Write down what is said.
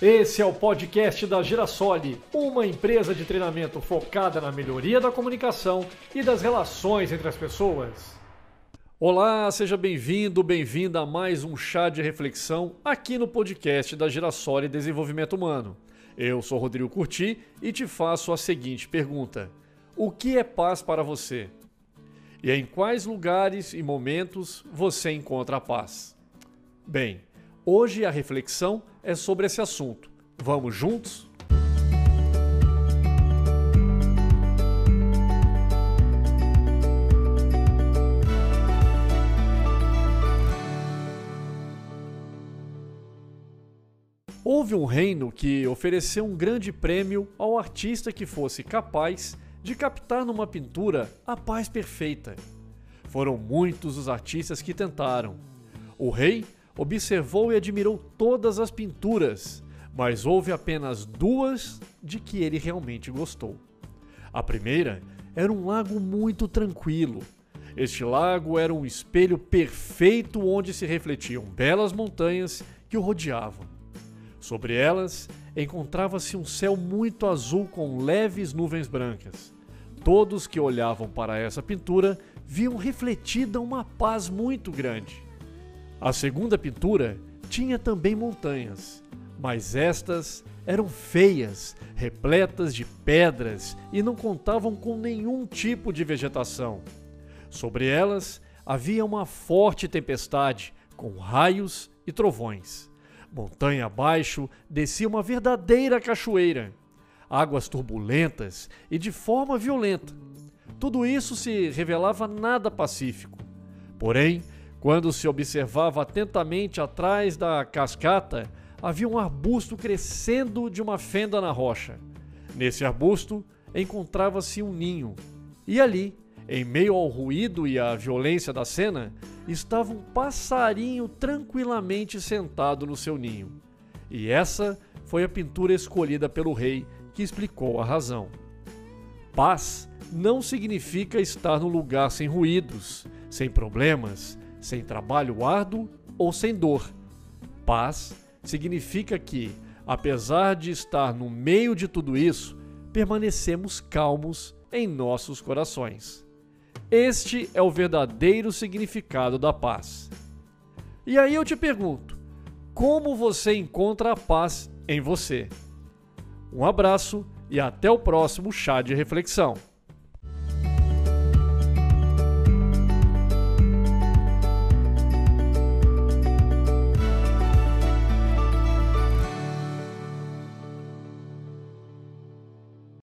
Esse é o podcast da Girasole, uma empresa de treinamento focada na melhoria da comunicação e das relações entre as pessoas. Olá, seja bem-vindo, bem-vinda a mais um chá de reflexão aqui no podcast da Girasole Desenvolvimento Humano. Eu sou Rodrigo Curti e te faço a seguinte pergunta: O que é paz para você? E em quais lugares e momentos você encontra a paz? Bem, hoje a reflexão é sobre esse assunto. Vamos juntos? Houve um reino que ofereceu um grande prêmio ao artista que fosse capaz de captar numa pintura a paz perfeita. Foram muitos os artistas que tentaram. O rei observou e admirou todas as pinturas, mas houve apenas duas de que ele realmente gostou. A primeira era um lago muito tranquilo. Este lago era um espelho perfeito onde se refletiam belas montanhas que o rodeavam. Sobre elas encontrava-se um céu muito azul com leves nuvens brancas. Todos que olhavam para essa pintura viam refletida uma paz muito grande. A segunda pintura tinha também montanhas, mas estas eram feias, repletas de pedras e não contavam com nenhum tipo de vegetação. Sobre elas havia uma forte tempestade, com raios e trovões. Montanha abaixo descia uma verdadeira cachoeira, águas turbulentas e de forma violenta. Tudo isso se revelava nada pacífico. Porém, quando se observava atentamente atrás da cascata, havia um arbusto crescendo de uma fenda na rocha. Nesse arbusto encontrava-se um ninho, e ali, em meio ao ruído e à violência da cena, estava um passarinho tranquilamente sentado no seu ninho. E essa foi a pintura escolhida pelo rei, que explicou a razão. Paz não significa estar no lugar sem ruídos, sem problemas, sem trabalho árduo ou sem dor. Paz significa que, apesar de estar no meio de tudo isso, permanecemos calmos em nossos corações. Este é o verdadeiro significado da paz. E aí eu te pergunto: como você encontra a paz em você? Um abraço e até o próximo chá de reflexão.